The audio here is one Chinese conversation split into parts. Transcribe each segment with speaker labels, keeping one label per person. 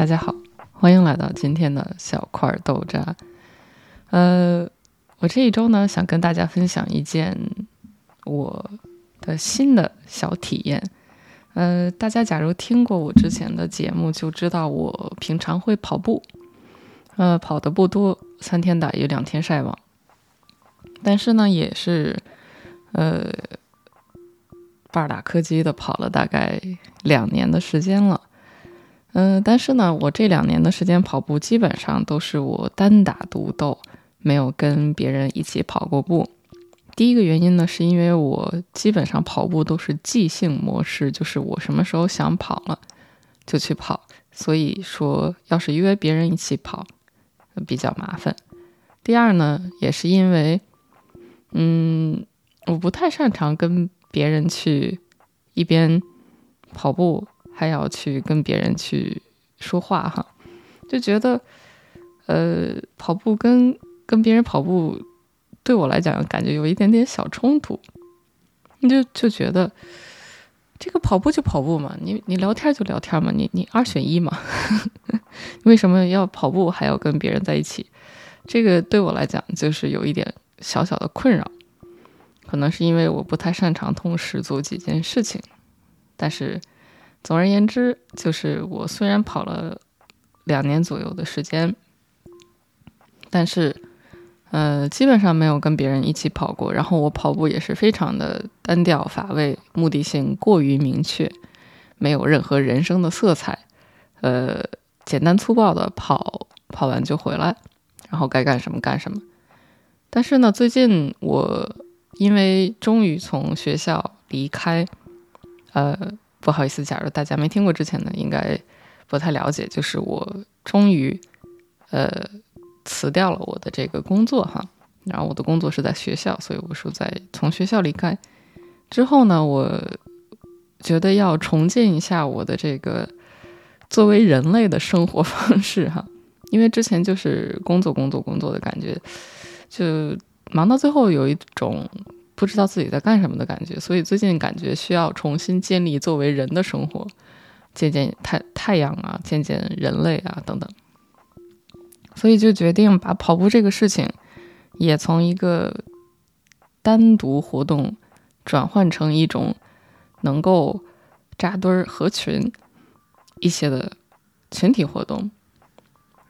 Speaker 1: 大家好，欢迎来到今天的小块豆渣。呃，我这一周呢，想跟大家分享一件我的新的小体验。呃，大家假如听过我之前的节目，就知道我平常会跑步。呃，跑的不多，三天打鱼两天晒网。但是呢，也是呃，半打柯基的跑了大概两年的时间了。嗯，但是呢，我这两年的时间跑步基本上都是我单打独斗，没有跟别人一起跑过步。第一个原因呢，是因为我基本上跑步都是即兴模式，就是我什么时候想跑了就去跑，所以说要是约别人一起跑比较麻烦。第二呢，也是因为，嗯，我不太擅长跟别人去一边跑步。还要去跟别人去说话哈，就觉得，呃，跑步跟跟别人跑步，对我来讲感觉有一点点小冲突。你就就觉得，这个跑步就跑步嘛，你你聊天就聊天嘛，你你二选一嘛，为什么要跑步还要跟别人在一起？这个对我来讲就是有一点小小的困扰，可能是因为我不太擅长同时做几件事情，但是。总而言之，就是我虽然跑了两年左右的时间，但是，呃，基本上没有跟别人一起跑过。然后我跑步也是非常的单调乏味，目的性过于明确，没有任何人生的色彩。呃，简单粗暴的跑，跑完就回来，然后该干什么干什么。但是呢，最近我因为终于从学校离开，呃。不好意思，假如大家没听过之前的，应该不太了解。就是我终于，呃，辞掉了我的这个工作哈。然后我的工作是在学校，所以我说在从学校离开之后呢，我觉得要重建一下我的这个作为人类的生活方式哈。因为之前就是工作工作工作的感觉，就忙到最后有一种。不知道自己在干什么的感觉，所以最近感觉需要重新建立作为人的生活，见见太太阳啊，见见人类啊等等，所以就决定把跑步这个事情也从一个单独活动转换成一种能够扎堆儿合群一些的群体活动，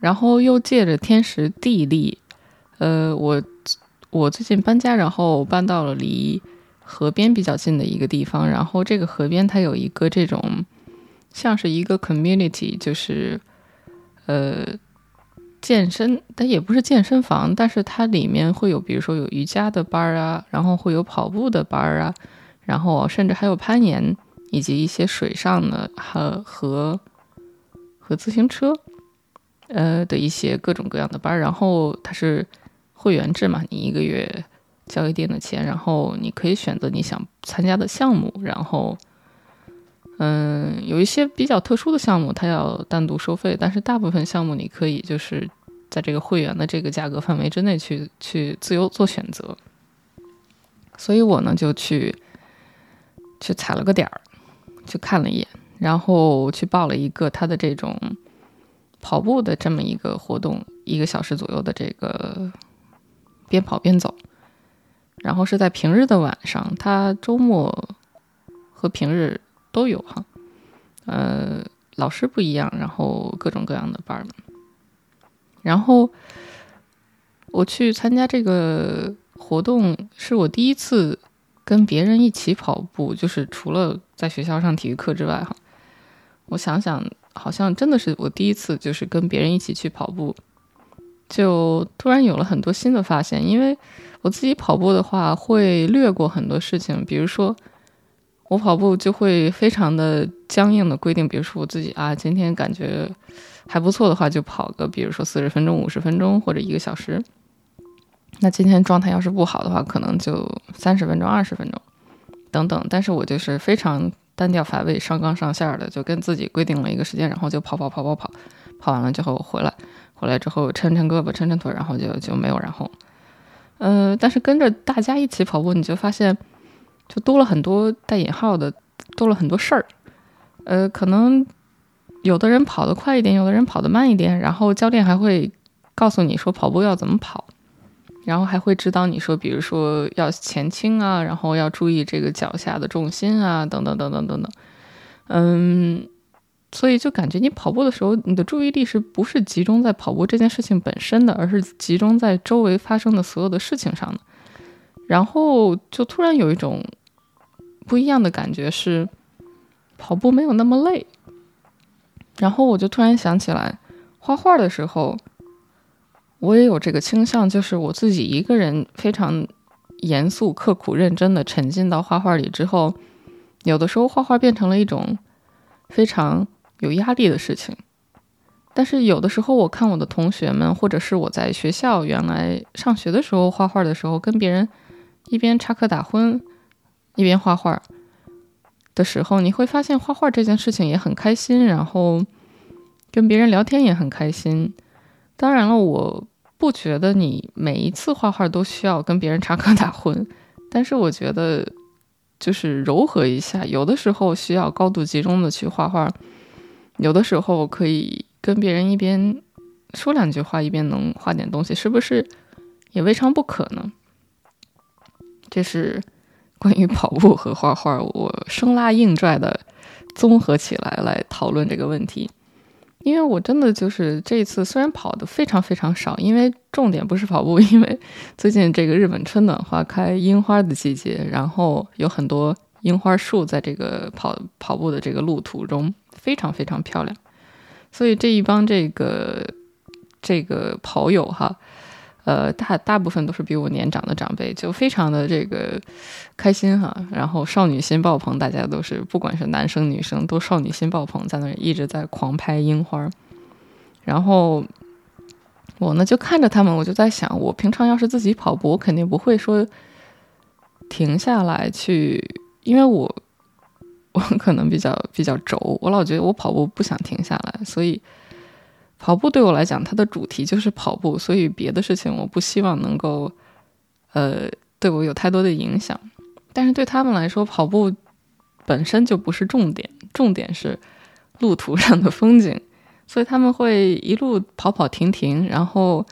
Speaker 1: 然后又借着天时地利，呃，我。我最近搬家，然后搬到了离河边比较近的一个地方。然后这个河边它有一个这种像是一个 community，就是呃健身，但也不是健身房，但是它里面会有，比如说有瑜伽的班儿啊，然后会有跑步的班儿啊，然后甚至还有攀岩以及一些水上的和和和自行车呃的一些各种各样的班。然后它是。会员制嘛，你一个月交一定的钱，然后你可以选择你想参加的项目。然后，嗯，有一些比较特殊的项目，它要单独收费，但是大部分项目你可以就是在这个会员的这个价格范围之内去去自由做选择。所以我呢就去去踩了个点儿，去看了一眼，然后去报了一个他的这种跑步的这么一个活动，一个小时左右的这个。边跑边走，然后是在平日的晚上，他周末和平日都有哈，呃，老师不一样，然后各种各样的班儿，然后我去参加这个活动，是我第一次跟别人一起跑步，就是除了在学校上体育课之外哈，我想想，好像真的是我第一次就是跟别人一起去跑步。就突然有了很多新的发现，因为我自己跑步的话会略过很多事情，比如说我跑步就会非常的僵硬的规定，比如说我自己啊，今天感觉还不错的话就跑个，比如说四十分钟、五十分钟或者一个小时。那今天状态要是不好的话，可能就三十分钟、二十分钟等等。但是我就是非常单调乏味、上纲上线的，就跟自己规定了一个时间，然后就跑跑跑跑跑，跑完了之后回来。回来之后抻抻胳膊抻抻腿，然后就就没有然后，呃，但是跟着大家一起跑步，你就发现就多了很多带引号的，多了很多事儿，呃，可能有的人跑得快一点，有的人跑得慢一点，然后教练还会告诉你说跑步要怎么跑，然后还会指导你说，比如说要前倾啊，然后要注意这个脚下的重心啊，等等等等等等。嗯，所以就感觉你跑步的时候，你的注意力是不是集中在跑步这件事情本身的，而是集中在周围发生的所有的事情上的。然后就突然有一种不一样的感觉，是跑步没有那么累。然后我就突然想起来，画画的时候，我也有这个倾向，就是我自己一个人非常严肃、刻苦、认真的沉浸到画画里之后，有的时候画画变成了一种非常有压力的事情。但是有的时候，我看我的同学们，或者是我在学校原来上学的时候画画的时候，跟别人。一边插科打诨，一边画画的时候，你会发现画画这件事情也很开心，然后跟别人聊天也很开心。当然了，我不觉得你每一次画画都需要跟别人插科打诨，但是我觉得就是柔和一下，有的时候需要高度集中的去画画，有的时候可以跟别人一边说两句话，一边能画点东西，是不是也未尝不可呢？这是关于跑步和画画，我生拉硬拽的综合起来来讨论这个问题。因为我真的就是这一次虽然跑的非常非常少，因为重点不是跑步，因为最近这个日本春暖花开，樱花的季节，然后有很多樱花树在这个跑跑步的这个路途中非常非常漂亮，所以这一帮这个这个跑友哈。呃，大大部分都是比我年长的长辈，就非常的这个开心哈，然后少女心爆棚，大家都是不管是男生女生都少女心爆棚，在那一直在狂拍樱花。然后我呢就看着他们，我就在想，我平常要是自己跑步，我肯定不会说停下来去，因为我我可能比较比较轴，我老觉得我跑步不想停下来，所以。跑步对我来讲，它的主题就是跑步，所以别的事情我不希望能够，呃，对我有太多的影响。但是对他们来说，跑步本身就不是重点，重点是路途上的风景，所以他们会一路跑跑停停。然后，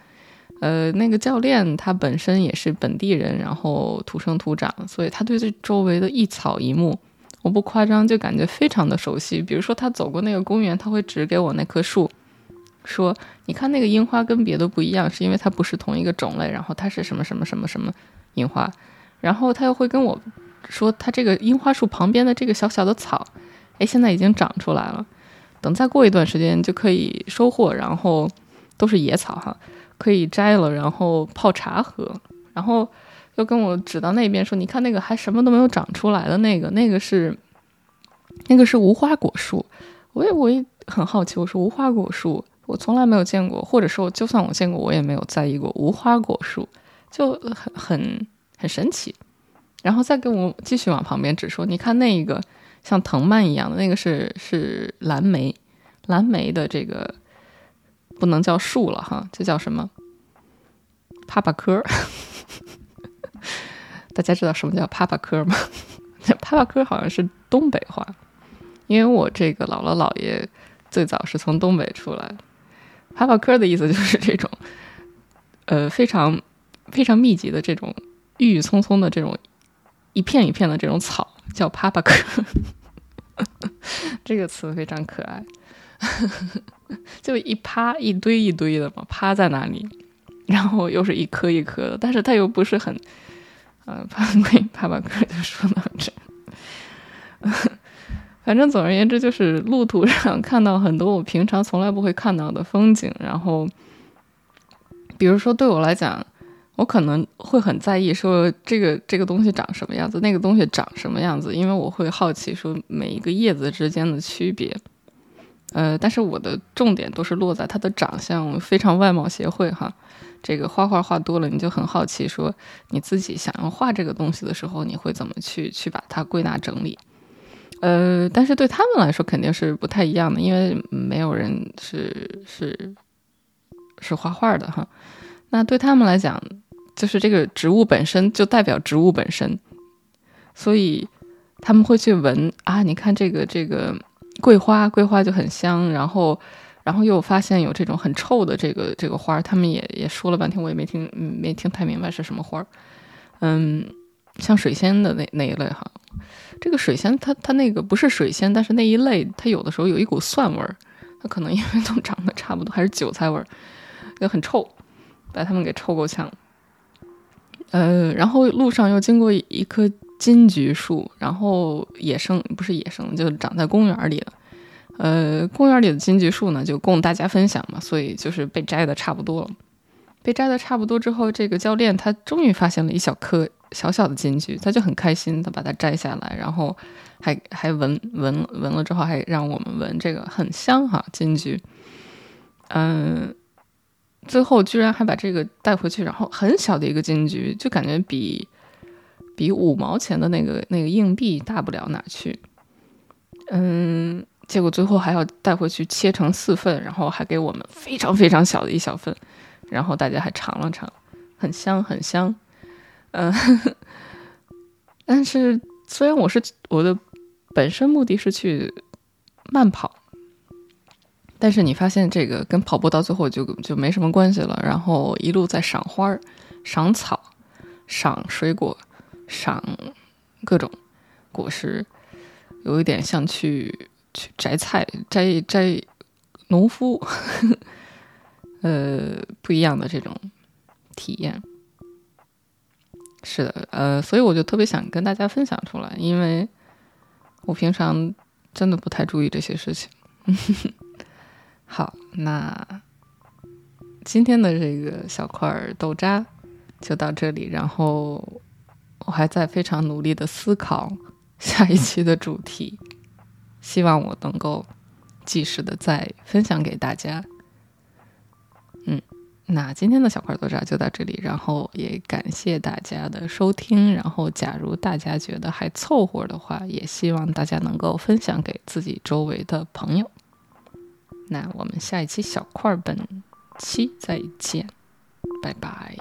Speaker 1: 呃，那个教练他本身也是本地人，然后土生土长，所以他对这周围的一草一木，我不夸张，就感觉非常的熟悉。比如说，他走过那个公园，他会指给我那棵树。说，你看那个樱花跟别的不一样，是因为它不是同一个种类，然后它是什么什么什么什么樱花，然后他又会跟我说，他这个樱花树旁边的这个小小的草，哎，现在已经长出来了，等再过一段时间就可以收获，然后都是野草哈，可以摘了，然后泡茶喝，然后又跟我指到那边说，你看那个还什么都没有长出来的那个，那个是那个是无花果树，我也我也很好奇，我说无花果树。我从来没有见过，或者说，就算我见过，我也没有在意过无花果树，就很很很神奇。然后再跟我继续往旁边指说，你看那一个像藤蔓一样的那个是是蓝莓，蓝莓的这个不能叫树了哈，这叫什么？帕帕科。大家知道什么叫趴趴科吗？趴趴科好像是东北话，因为我这个姥姥姥爷最早是从东北出来的。帕帕科的意思就是这种，呃，非常非常密集的这种郁郁葱葱的这种一片一片的这种草，叫帕帕科。这个词非常可爱，就一趴一堆一堆的嘛，趴在那里，然后又是一颗一颗的，但是它又不是很，呃，帕帕帕科就说到这。反正总而言之，就是路途上看到很多我平常从来不会看到的风景。然后，比如说对我来讲，我可能会很在意说这个这个东西长什么样子，那个东西长什么样子，因为我会好奇说每一个叶子之间的区别。呃，但是我的重点都是落在他的长相，非常外貌协会哈。这个画画画多了，你就很好奇说你自己想要画这个东西的时候，你会怎么去去把它归纳整理。呃，但是对他们来说肯定是不太一样的，因为没有人是是是画画的哈。那对他们来讲，就是这个植物本身就代表植物本身，所以他们会去闻啊，你看这个这个桂花，桂花就很香。然后，然后又发现有这种很臭的这个这个花儿，他们也也说了半天，我也没听没听太明白是什么花儿。嗯，像水仙的那那一类哈，这个水仙它它那个不是水仙，但是那一类它有的时候有一股蒜味儿，它可能因为都长得差不多，还是韭菜味儿，就很臭，把它们给臭够呛。呃，然后路上又经过一棵金桔树，然后野生不是野生，就长在公园里的。呃，公园里的金桔树呢，就供大家分享嘛，所以就是被摘的差不多了。被摘的差不多之后，这个教练他终于发现了一小颗小小的金桔，他就很开心，他把它摘下来，然后还还闻闻闻了之后，还让我们闻，这个很香哈，金桔。嗯。最后居然还把这个带回去，然后很小的一个金桔，就感觉比比五毛钱的那个那个硬币大不了哪去。嗯，结果最后还要带回去切成四份，然后还给我们非常非常小的一小份，然后大家还尝了尝，很香很香。嗯，但是虽然我是我的本身目的是去慢跑。但是你发现这个跟跑步到最后就就没什么关系了，然后一路在赏花儿、赏草、赏水果、赏各种果实，有一点像去去摘菜、摘摘农夫，呃，不一样的这种体验。是的，呃，所以我就特别想跟大家分享出来，因为我平常真的不太注意这些事情。好，那今天的这个小块豆渣就到这里。然后我还在非常努力的思考 下一期的主题，希望我能够及时的再分享给大家。嗯，那今天的小块豆渣就到这里，然后也感谢大家的收听。然后，假如大家觉得还凑合的话，也希望大家能够分享给自己周围的朋友。那我们下一期小块本期再见，拜拜。